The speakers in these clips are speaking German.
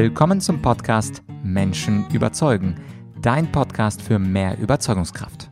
Willkommen zum Podcast Menschen überzeugen, dein Podcast für mehr Überzeugungskraft.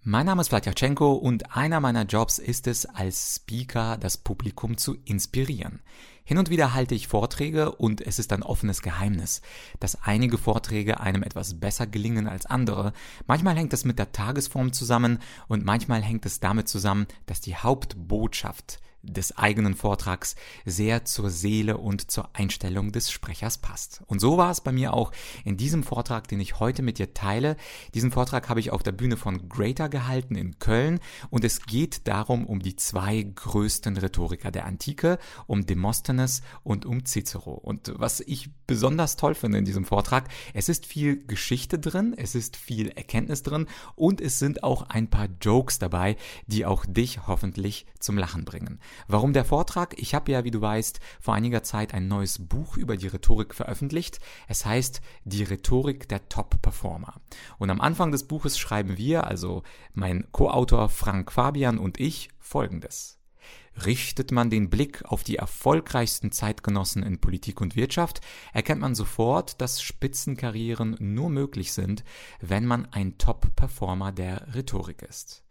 Mein Name ist Vladyachenko und einer meiner Jobs ist es, als Speaker das Publikum zu inspirieren. Hin und wieder halte ich Vorträge und es ist ein offenes Geheimnis, dass einige Vorträge einem etwas besser gelingen als andere. Manchmal hängt es mit der Tagesform zusammen und manchmal hängt es damit zusammen, dass die Hauptbotschaft des eigenen Vortrags sehr zur Seele und zur Einstellung des Sprechers passt. Und so war es bei mir auch in diesem Vortrag, den ich heute mit dir teile. Diesen Vortrag habe ich auf der Bühne von Greater gehalten in Köln und es geht darum um die zwei größten Rhetoriker der Antike, um Demosthenes und um Cicero. Und was ich besonders toll finde in diesem Vortrag, es ist viel Geschichte drin, es ist viel Erkenntnis drin und es sind auch ein paar Jokes dabei, die auch dich hoffentlich zum Lachen bringen. Warum der Vortrag? Ich habe ja, wie du weißt, vor einiger Zeit ein neues Buch über die Rhetorik veröffentlicht. Es heißt Die Rhetorik der Top-Performer. Und am Anfang des Buches schreiben wir, also mein Co-Autor Frank Fabian und ich, folgendes. Richtet man den Blick auf die erfolgreichsten Zeitgenossen in Politik und Wirtschaft, erkennt man sofort, dass Spitzenkarrieren nur möglich sind, wenn man ein Top-Performer der Rhetorik ist.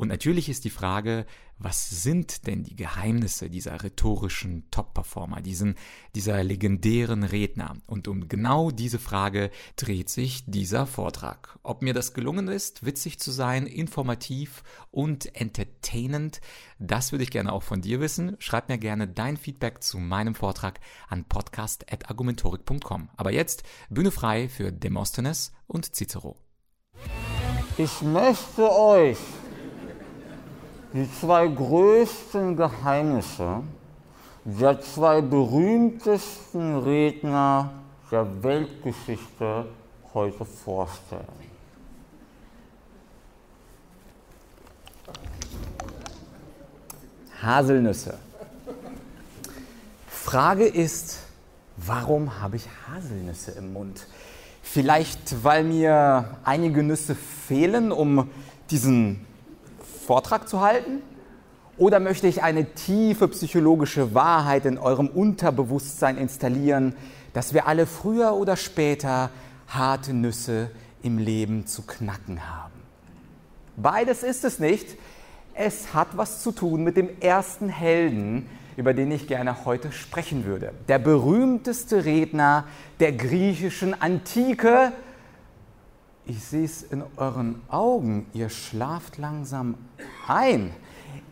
Und natürlich ist die Frage, was sind denn die Geheimnisse dieser rhetorischen Top-Performer, dieser legendären Redner? Und um genau diese Frage dreht sich dieser Vortrag. Ob mir das gelungen ist, witzig zu sein, informativ und entertainend, das würde ich gerne auch von dir wissen. Schreib mir gerne dein Feedback zu meinem Vortrag an podcast.argumentorik.com. Aber jetzt Bühne frei für Demosthenes und Cicero. Ich möchte euch die zwei größten Geheimnisse der zwei berühmtesten Redner der Weltgeschichte heute vorstellen. Haselnüsse. Frage ist, warum habe ich Haselnüsse im Mund? Vielleicht, weil mir einige Nüsse fehlen, um diesen Vortrag zu halten? Oder möchte ich eine tiefe psychologische Wahrheit in eurem Unterbewusstsein installieren, dass wir alle früher oder später harte Nüsse im Leben zu knacken haben? Beides ist es nicht. Es hat was zu tun mit dem ersten Helden, über den ich gerne heute sprechen würde. Der berühmteste Redner der griechischen Antike, ich sehe es in euren Augen, ihr schlaft langsam ein.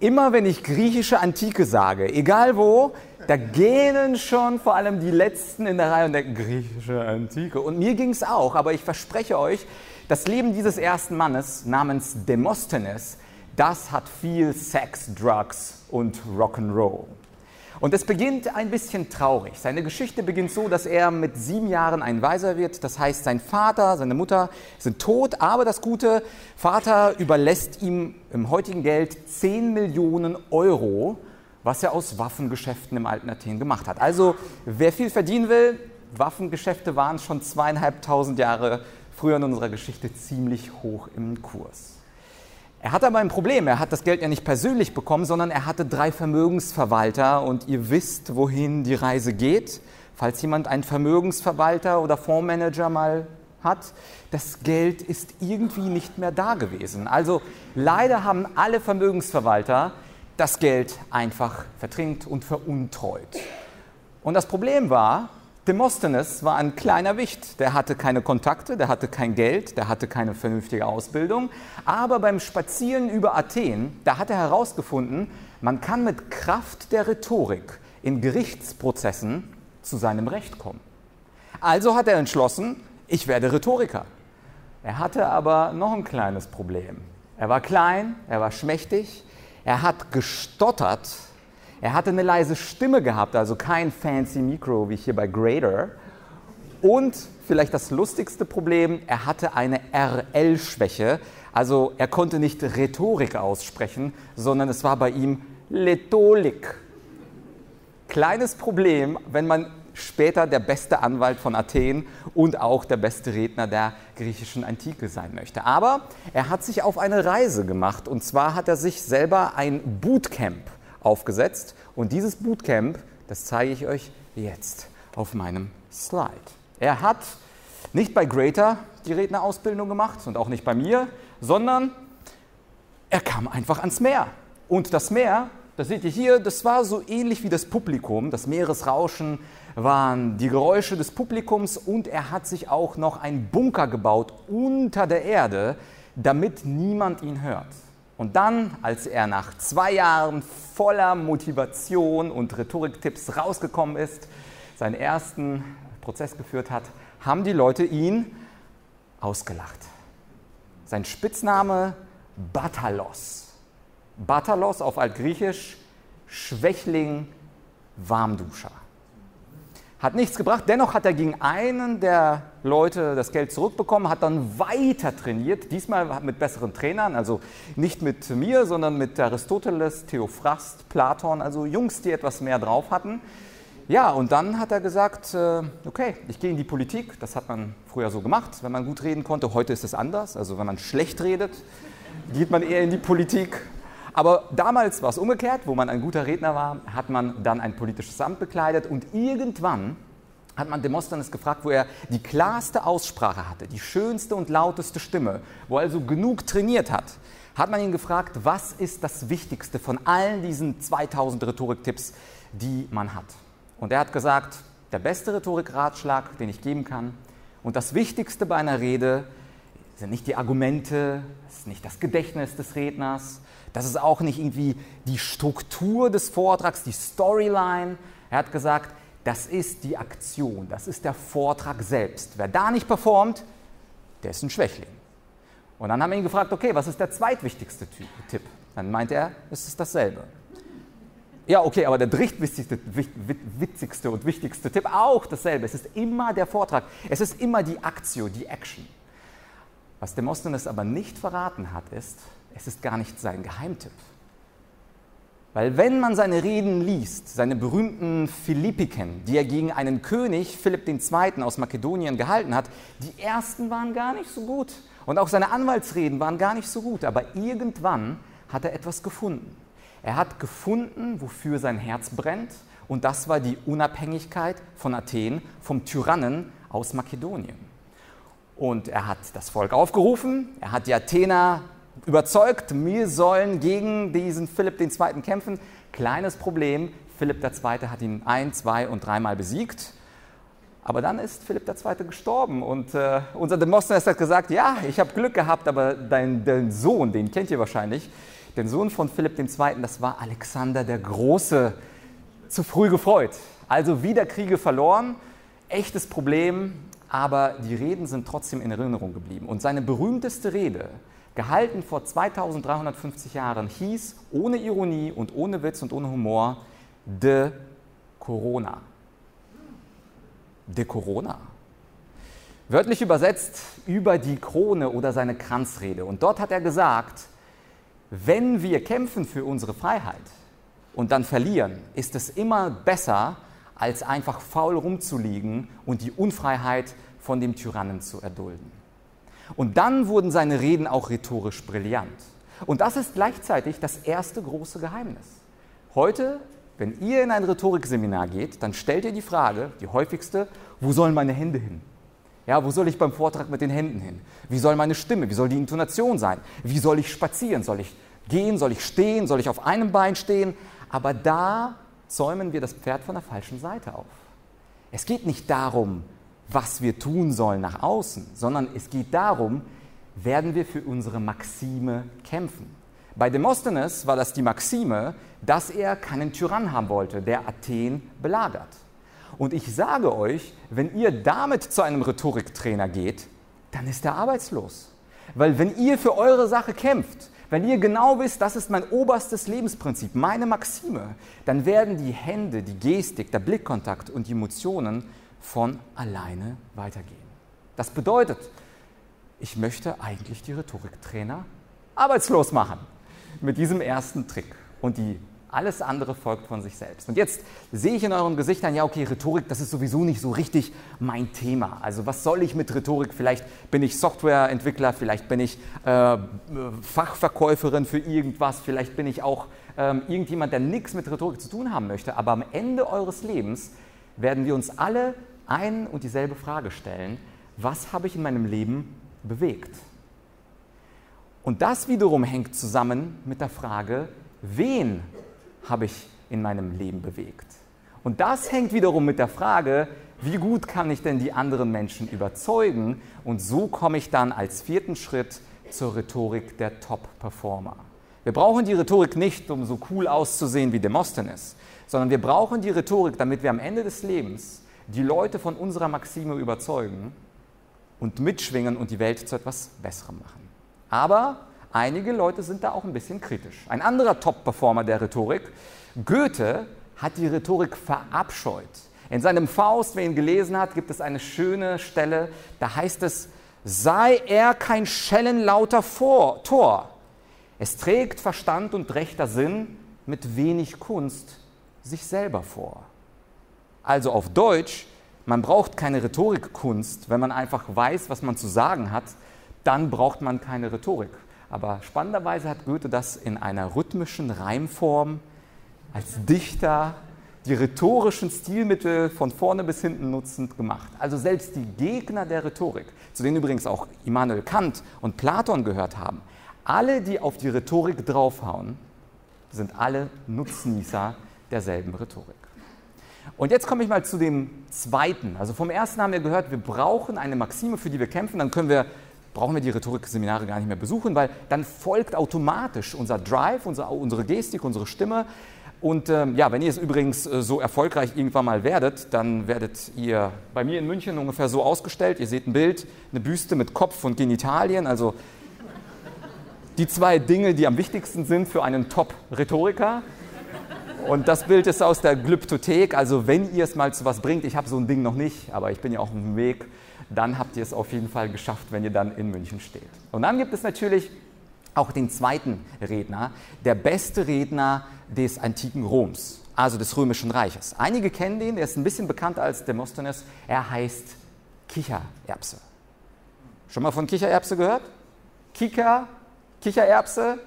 Immer wenn ich griechische Antike sage, egal wo, da gähnen schon vor allem die Letzten in der Reihe und denken, griechische Antike. Und mir ging es auch, aber ich verspreche euch, das Leben dieses ersten Mannes namens Demosthenes, das hat viel Sex, Drugs und Rock'n'Roll. Und es beginnt ein bisschen traurig. Seine Geschichte beginnt so, dass er mit sieben Jahren ein Weiser wird. Das heißt, sein Vater, seine Mutter sind tot, aber das gute Vater überlässt ihm im heutigen Geld 10 Millionen Euro, was er aus Waffengeschäften im alten Athen gemacht hat. Also wer viel verdienen will, Waffengeschäfte waren schon zweieinhalbtausend Jahre früher in unserer Geschichte ziemlich hoch im Kurs. Er hatte aber ein Problem. Er hat das Geld ja nicht persönlich bekommen, sondern er hatte drei Vermögensverwalter und ihr wisst, wohin die Reise geht. Falls jemand einen Vermögensverwalter oder Fondsmanager mal hat, das Geld ist irgendwie nicht mehr da gewesen. Also leider haben alle Vermögensverwalter das Geld einfach vertrinkt und veruntreut. Und das Problem war, Demosthenes war ein kleiner Wicht. Der hatte keine Kontakte, der hatte kein Geld, der hatte keine vernünftige Ausbildung. Aber beim Spazieren über Athen, da hat er herausgefunden, man kann mit Kraft der Rhetorik in Gerichtsprozessen zu seinem Recht kommen. Also hat er entschlossen, ich werde Rhetoriker. Er hatte aber noch ein kleines Problem. Er war klein, er war schmächtig, er hat gestottert er hatte eine leise Stimme gehabt, also kein fancy Mikro wie hier bei Grader. Und vielleicht das lustigste Problem, er hatte eine RL-Schwäche. Also er konnte nicht Rhetorik aussprechen, sondern es war bei ihm Letolik. Kleines Problem, wenn man später der beste Anwalt von Athen und auch der beste Redner der griechischen Antike sein möchte. Aber er hat sich auf eine Reise gemacht und zwar hat er sich selber ein Bootcamp aufgesetzt. Und dieses Bootcamp, das zeige ich euch jetzt. auf meinem Slide. Er hat nicht bei Greater die Rednerausbildung gemacht und auch nicht bei mir, sondern er kam einfach ans Meer. Und das Meer, das seht ihr hier, das war so ähnlich wie das Publikum. Das Meeresrauschen waren die Geräusche des Publikums und er hat sich auch noch einen Bunker gebaut unter der Erde, damit niemand ihn hört. Und dann, als er nach zwei Jahren voller Motivation und Rhetoriktipps rausgekommen ist, seinen ersten Prozess geführt hat, haben die Leute ihn ausgelacht. Sein Spitzname Batalos. Batalos auf Altgriechisch Schwächling, Warmduscher. Hat nichts gebracht, dennoch hat er gegen einen der Leute das Geld zurückbekommen, hat dann weiter trainiert, diesmal mit besseren Trainern, also nicht mit mir, sondern mit Aristoteles, Theophrast, Platon, also Jungs, die etwas mehr drauf hatten. Ja, und dann hat er gesagt, äh, okay, ich gehe in die Politik, das hat man früher so gemacht, wenn man gut reden konnte, heute ist es anders, also wenn man schlecht redet, geht man eher in die Politik. Aber damals war es umgekehrt, wo man ein guter Redner war, hat man dann ein politisches Amt bekleidet und irgendwann hat man Demosthenes gefragt, wo er die klarste Aussprache hatte, die schönste und lauteste Stimme, wo er also genug trainiert hat, hat man ihn gefragt, was ist das Wichtigste von allen diesen 2000 Rhetoriktipps, die man hat. Und er hat gesagt, der beste Rhetorikratschlag, den ich geben kann und das Wichtigste bei einer Rede sind nicht die Argumente, ist nicht das Gedächtnis des Redners, das ist auch nicht irgendwie die Struktur des Vortrags, die Storyline. Er hat gesagt, das ist die Aktion, das ist der Vortrag selbst. Wer da nicht performt, der ist ein Schwächling. Und dann haben wir ihn gefragt, okay, was ist der zweitwichtigste Tipp? Dann meint er, es ist dasselbe. Ja, okay, aber der drittwichtigste witzigste und wichtigste Tipp auch dasselbe. Es ist immer der Vortrag. Es ist immer die Aktio, die Action. Was Demosthenes aber nicht verraten hat, ist, es ist gar nicht sein Geheimtipp. Weil wenn man seine Reden liest, seine berühmten Philippiken, die er gegen einen König, Philipp II. aus Makedonien gehalten hat, die ersten waren gar nicht so gut. Und auch seine Anwaltsreden waren gar nicht so gut. Aber irgendwann hat er etwas gefunden. Er hat gefunden, wofür sein Herz brennt. Und das war die Unabhängigkeit von Athen vom Tyrannen aus Makedonien. Und er hat das Volk aufgerufen, er hat die Athener überzeugt, wir sollen gegen diesen Philipp II. kämpfen. Kleines Problem, Philipp II. hat ihn ein, zwei und dreimal besiegt. Aber dann ist Philipp II. gestorben und äh, unser Demosthenes hat gesagt, ja, ich habe Glück gehabt, aber dein, dein, Sohn, den kennt ihr wahrscheinlich, den Sohn von Philipp II., das war Alexander der Große, zu früh gefreut. Also wieder Kriege verloren, echtes Problem, aber die Reden sind trotzdem in Erinnerung geblieben. Und seine berühmteste Rede, gehalten vor 2350 Jahren, hieß ohne Ironie und ohne Witz und ohne Humor De Corona. De Corona. Wörtlich übersetzt über die Krone oder seine Kranzrede. Und dort hat er gesagt, wenn wir kämpfen für unsere Freiheit und dann verlieren, ist es immer besser, als einfach faul rumzuliegen und die Unfreiheit von dem Tyrannen zu erdulden. Und dann wurden seine Reden auch rhetorisch brillant. Und das ist gleichzeitig das erste große Geheimnis. Heute, wenn ihr in ein Rhetorikseminar geht, dann stellt ihr die Frage, die häufigste, wo sollen meine Hände hin? Ja, wo soll ich beim Vortrag mit den Händen hin? Wie soll meine Stimme, wie soll die Intonation sein? Wie soll ich spazieren? Soll ich gehen? Soll ich stehen? Soll ich auf einem Bein stehen? Aber da zäumen wir das Pferd von der falschen Seite auf. Es geht nicht darum, was wir tun sollen nach außen, sondern es geht darum, werden wir für unsere Maxime kämpfen. Bei Demosthenes war das die Maxime, dass er keinen Tyrann haben wollte, der Athen belagert. Und ich sage euch, wenn ihr damit zu einem Rhetoriktrainer geht, dann ist er arbeitslos. Weil wenn ihr für eure Sache kämpft, wenn ihr genau wisst, das ist mein oberstes Lebensprinzip, meine Maxime, dann werden die Hände, die Gestik, der Blickkontakt und die Emotionen von alleine weitergehen. Das bedeutet, ich möchte eigentlich die Rhetoriktrainer arbeitslos machen mit diesem ersten Trick. Und die alles andere folgt von sich selbst. Und jetzt sehe ich in euren Gesichtern, ja, okay, Rhetorik, das ist sowieso nicht so richtig mein Thema. Also was soll ich mit Rhetorik? Vielleicht bin ich Softwareentwickler, vielleicht bin ich äh, Fachverkäuferin für irgendwas, vielleicht bin ich auch äh, irgendjemand, der nichts mit Rhetorik zu tun haben möchte. Aber am Ende eures Lebens werden wir uns alle ein und dieselbe Frage stellen, was habe ich in meinem Leben bewegt? Und das wiederum hängt zusammen mit der Frage, wen habe ich in meinem Leben bewegt? Und das hängt wiederum mit der Frage, wie gut kann ich denn die anderen Menschen überzeugen? Und so komme ich dann als vierten Schritt zur Rhetorik der Top-Performer. Wir brauchen die Rhetorik nicht, um so cool auszusehen wie Demosthenes, sondern wir brauchen die Rhetorik, damit wir am Ende des Lebens die Leute von unserer Maxime überzeugen und mitschwingen und die Welt zu etwas Besserem machen. Aber einige Leute sind da auch ein bisschen kritisch. Ein anderer Top-Performer der Rhetorik, Goethe, hat die Rhetorik verabscheut. In seinem Faust, wer ihn gelesen hat, gibt es eine schöne Stelle, da heißt es, sei er kein schellenlauter Vor Tor. Es trägt Verstand und rechter Sinn mit wenig Kunst sich selber vor. Also auf Deutsch, man braucht keine Rhetorikkunst, wenn man einfach weiß, was man zu sagen hat, dann braucht man keine Rhetorik. Aber spannenderweise hat Goethe das in einer rhythmischen Reimform als Dichter die rhetorischen Stilmittel von vorne bis hinten nutzend gemacht. Also selbst die Gegner der Rhetorik, zu denen übrigens auch Immanuel Kant und Platon gehört haben, alle, die auf die Rhetorik draufhauen, sind alle Nutznießer derselben Rhetorik. Und jetzt komme ich mal zu dem zweiten. Also vom ersten haben wir gehört, wir brauchen eine Maxime, für die wir kämpfen, dann können wir brauchen wir die Rhetorikseminare gar nicht mehr besuchen, weil dann folgt automatisch unser Drive, unser, unsere Gestik, unsere Stimme. Und ähm, ja, wenn ihr es übrigens äh, so erfolgreich irgendwann mal werdet, dann werdet ihr bei mir in München ungefähr so ausgestellt. Ihr seht ein Bild, eine Büste mit Kopf und Genitalien, also die zwei Dinge, die am wichtigsten sind für einen Top-Rhetoriker. Und das Bild ist aus der Glyptothek. Also wenn ihr es mal zu was bringt, ich habe so ein Ding noch nicht, aber ich bin ja auch auf dem Weg, dann habt ihr es auf jeden Fall geschafft, wenn ihr dann in München steht. Und dann gibt es natürlich auch den zweiten Redner, der beste Redner des antiken Roms, also des römischen Reiches. Einige kennen den, der ist ein bisschen bekannter als Demosthenes. Er heißt Kichererbse. Schon mal von Kichererbse gehört? Kika, Kichererbse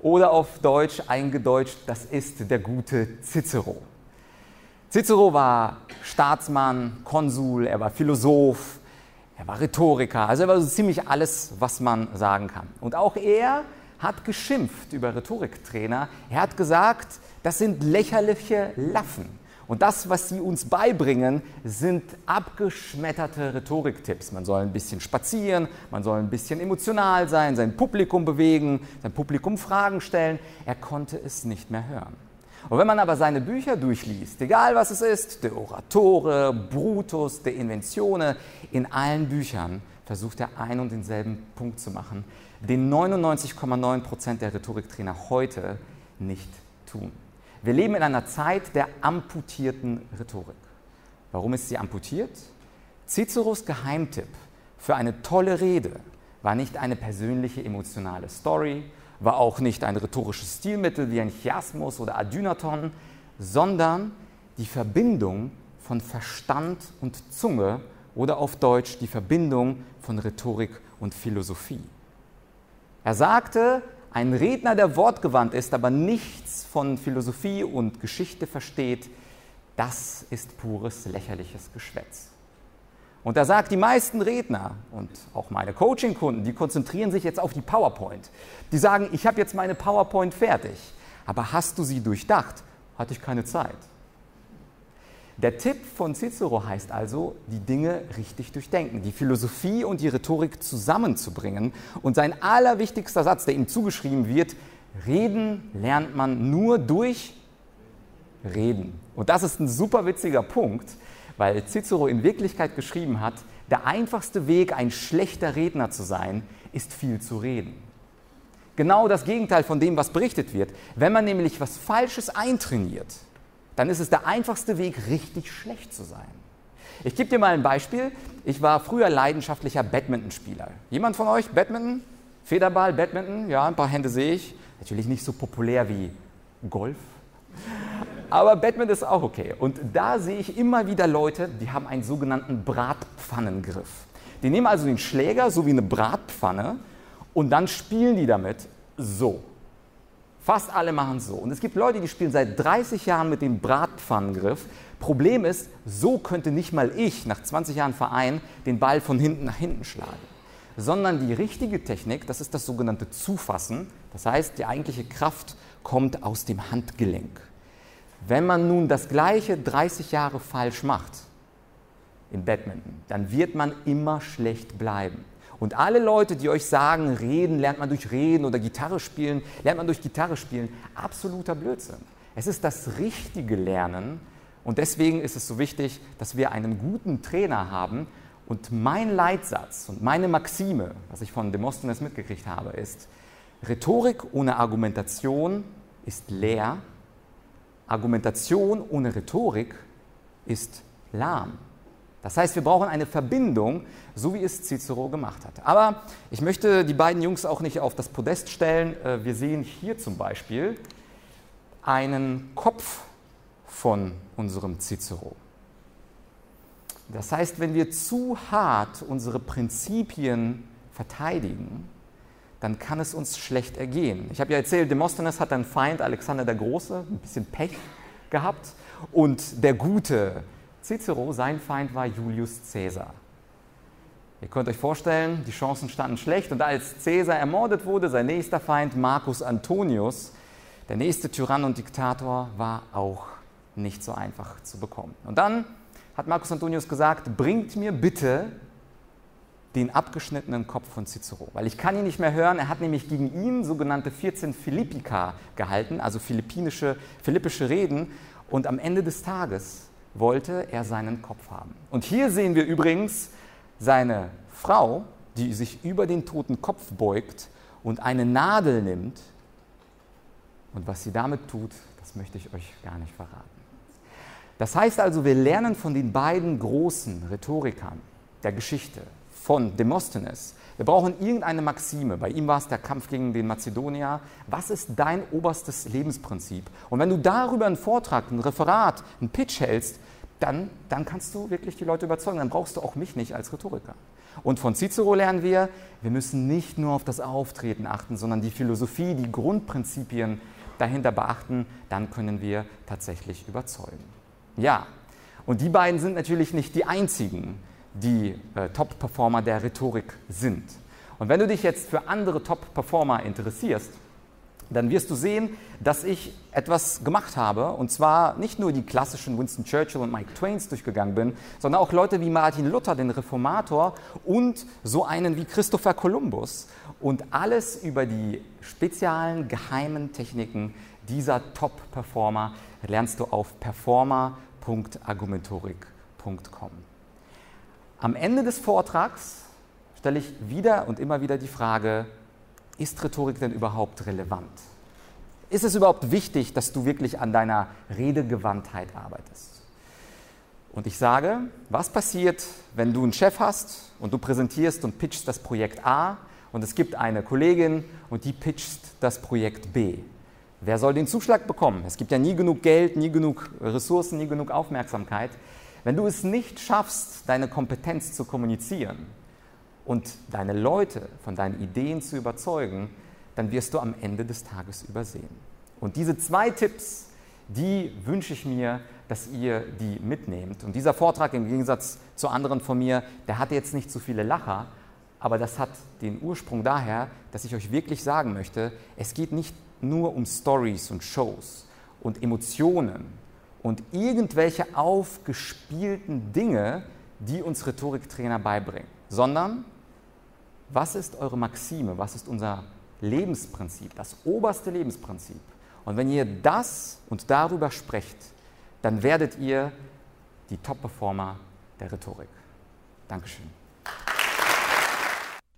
oder auf Deutsch eingedeutscht, das ist der gute Cicero. Cicero war Staatsmann, Konsul, er war Philosoph, er war Rhetoriker, also er war so ziemlich alles, was man sagen kann. Und auch er hat geschimpft über Rhetoriktrainer. Er hat gesagt, das sind lächerliche Laffen. Und das, was sie uns beibringen, sind abgeschmetterte Rhetoriktipps. Man soll ein bisschen spazieren, man soll ein bisschen emotional sein, sein Publikum bewegen, sein Publikum Fragen stellen. Er konnte es nicht mehr hören. Und wenn man aber seine Bücher durchliest, egal was es ist, der Oratore, Brutus, der Inventione, in allen Büchern versucht er einen und denselben Punkt zu machen, den 99,9 Prozent der Rhetoriktrainer heute nicht tun. Wir leben in einer Zeit der amputierten Rhetorik. Warum ist sie amputiert? Ciceros Geheimtipp für eine tolle Rede war nicht eine persönliche emotionale Story, war auch nicht ein rhetorisches Stilmittel wie ein Chiasmus oder Adynaton, sondern die Verbindung von Verstand und Zunge oder auf Deutsch die Verbindung von Rhetorik und Philosophie. Er sagte, ein Redner, der wortgewandt ist, aber nichts von Philosophie und Geschichte versteht, das ist pures lächerliches Geschwätz. Und da sagt, die meisten Redner und auch meine Coaching-Kunden, die konzentrieren sich jetzt auf die PowerPoint. Die sagen, ich habe jetzt meine PowerPoint fertig. Aber hast du sie durchdacht? Hatte ich keine Zeit. Der Tipp von Cicero heißt also, die Dinge richtig durchdenken, die Philosophie und die Rhetorik zusammenzubringen. Und sein allerwichtigster Satz, der ihm zugeschrieben wird, reden lernt man nur durch Reden. Und das ist ein super witziger Punkt, weil Cicero in Wirklichkeit geschrieben hat, der einfachste Weg, ein schlechter Redner zu sein, ist viel zu reden. Genau das Gegenteil von dem, was berichtet wird. Wenn man nämlich was Falsches eintrainiert, dann ist es der einfachste Weg, richtig schlecht zu sein. Ich gebe dir mal ein Beispiel. Ich war früher leidenschaftlicher Badmintonspieler. Jemand von euch Badminton? Federball, Badminton? Ja, ein paar Hände sehe ich. Natürlich nicht so populär wie Golf. Aber Batman ist auch okay. Und da sehe ich immer wieder Leute, die haben einen sogenannten Bratpfannengriff. Die nehmen also den Schläger, so wie eine Bratpfanne, und dann spielen die damit so. Fast alle machen es so. Und es gibt Leute, die spielen seit 30 Jahren mit dem Bratpfannengriff. Problem ist, so könnte nicht mal ich nach 20 Jahren Verein den Ball von hinten nach hinten schlagen. Sondern die richtige Technik, das ist das sogenannte Zufassen. Das heißt, die eigentliche Kraft kommt aus dem Handgelenk. Wenn man nun das gleiche 30 Jahre falsch macht im Badminton, dann wird man immer schlecht bleiben. Und alle Leute, die euch sagen, reden lernt man durch Reden oder Gitarre spielen, lernt man durch Gitarre spielen, absoluter Blödsinn. Es ist das richtige Lernen und deswegen ist es so wichtig, dass wir einen guten Trainer haben. Und mein Leitsatz und meine Maxime, was ich von Demosthenes mitgekriegt habe, ist, Rhetorik ohne Argumentation ist leer, Argumentation ohne Rhetorik ist lahm. Das heißt, wir brauchen eine Verbindung, so wie es Cicero gemacht hat. Aber ich möchte die beiden Jungs auch nicht auf das Podest stellen. Äh, wir sehen hier zum Beispiel einen Kopf von unserem Cicero. Das heißt, wenn wir zu hart unsere Prinzipien verteidigen, dann kann es uns schlecht ergehen. Ich habe ja erzählt, Demosthenes hat einen Feind, Alexander der Große, ein bisschen Pech gehabt. Und der gute Cicero, sein Feind war Julius Caesar. Ihr könnt euch vorstellen, die Chancen standen schlecht und als Caesar ermordet wurde, sein nächster Feind Marcus Antonius, der nächste Tyrann und Diktator, war auch nicht so einfach zu bekommen. Und dann hat Marcus Antonius gesagt, bringt mir bitte den abgeschnittenen Kopf von Cicero, weil ich kann ihn nicht mehr hören. Er hat nämlich gegen ihn sogenannte 14 Philippika gehalten, also philippinische, philippische Reden. Und am Ende des Tages wollte er seinen Kopf haben. Und hier sehen wir übrigens seine Frau, die sich über den toten Kopf beugt und eine Nadel nimmt. Und was sie damit tut, das möchte ich euch gar nicht verraten. Das heißt also, wir lernen von den beiden großen Rhetorikern der Geschichte, von Demosthenes. Wir brauchen irgendeine Maxime. Bei ihm war es der Kampf gegen den Mazedonier. Was ist dein oberstes Lebensprinzip? Und wenn du darüber einen Vortrag, ein Referat, einen Pitch hältst, dann, dann kannst du wirklich die Leute überzeugen. Dann brauchst du auch mich nicht als Rhetoriker. Und von Cicero lernen wir, wir müssen nicht nur auf das Auftreten achten, sondern die Philosophie, die Grundprinzipien dahinter beachten. Dann können wir tatsächlich überzeugen. Ja, und die beiden sind natürlich nicht die einzigen die äh, Top-Performer der Rhetorik sind. Und wenn du dich jetzt für andere Top-Performer interessierst, dann wirst du sehen, dass ich etwas gemacht habe, und zwar nicht nur die klassischen Winston Churchill und Mike Twains durchgegangen bin, sondern auch Leute wie Martin Luther, den Reformator, und so einen wie Christopher Columbus. Und alles über die speziellen, geheimen Techniken dieser Top-Performer lernst du auf performer.argumentorik.com. Am Ende des Vortrags stelle ich wieder und immer wieder die Frage, ist Rhetorik denn überhaupt relevant? Ist es überhaupt wichtig, dass du wirklich an deiner Redegewandtheit arbeitest? Und ich sage, was passiert, wenn du einen Chef hast und du präsentierst und pitchst das Projekt A und es gibt eine Kollegin und die pitcht das Projekt B? Wer soll den Zuschlag bekommen? Es gibt ja nie genug Geld, nie genug Ressourcen, nie genug Aufmerksamkeit. Wenn du es nicht schaffst, deine Kompetenz zu kommunizieren und deine Leute von deinen Ideen zu überzeugen, dann wirst du am Ende des Tages übersehen. Und diese zwei Tipps, die wünsche ich mir, dass ihr die mitnehmt. Und dieser Vortrag im Gegensatz zu anderen von mir, der hatte jetzt nicht so viele Lacher, aber das hat den Ursprung daher, dass ich euch wirklich sagen möchte, es geht nicht nur um Stories und Shows und Emotionen und irgendwelche aufgespielten Dinge, die uns Rhetoriktrainer beibringen, sondern was ist eure Maxime, was ist unser Lebensprinzip, das oberste Lebensprinzip. Und wenn ihr das und darüber sprecht, dann werdet ihr die Top-Performer der Rhetorik. Dankeschön.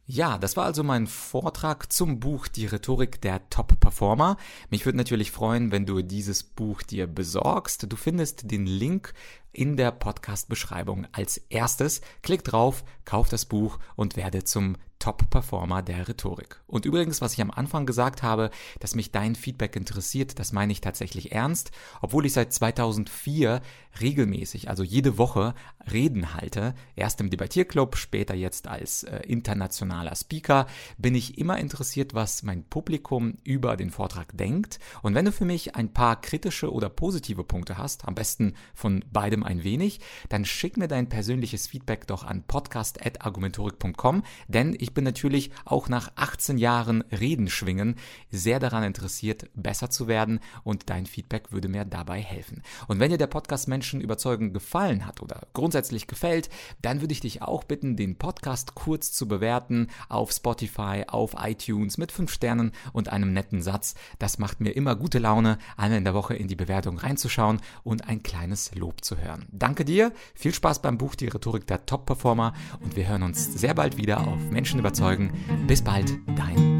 Ja, das war also mein Vortrag zum Buch Die Rhetorik der Top-Performer. Mich würde natürlich freuen, wenn du dieses Buch dir besorgst. Du findest den Link in der Podcast-Beschreibung als erstes. Klick drauf, kauf das Buch und werde zum Top-Performer der Rhetorik. Und übrigens, was ich am Anfang gesagt habe, dass mich dein Feedback interessiert, das meine ich tatsächlich ernst. Obwohl ich seit 2004 regelmäßig, also jede Woche, Reden halte, erst im Debattierclub, später jetzt als äh, internationaler Speaker, bin ich immer interessiert, was mein Publikum über den Vortrag denkt. Und wenn du für mich ein paar kritische oder positive Punkte hast, am besten von beidem ein wenig, dann schick mir dein persönliches Feedback doch an podcast.argumentorik.com, denn ich bin natürlich auch nach 18 Jahren Reden schwingen sehr daran interessiert, besser zu werden und dein Feedback würde mir dabei helfen. Und wenn dir der Podcast Menschen überzeugen gefallen hat oder grundsätzlich gefällt, dann würde ich dich auch bitten, den Podcast kurz zu bewerten auf Spotify, auf iTunes mit 5 Sternen und einem netten Satz. Das macht mir immer gute Laune, einmal in der Woche in die Bewertung reinzuschauen und ein kleines Lob zu hören. Danke dir, viel Spaß beim Buch Die Rhetorik der Top-Performer und wir hören uns sehr bald wieder auf Menschen überzeugen. Bis bald, dein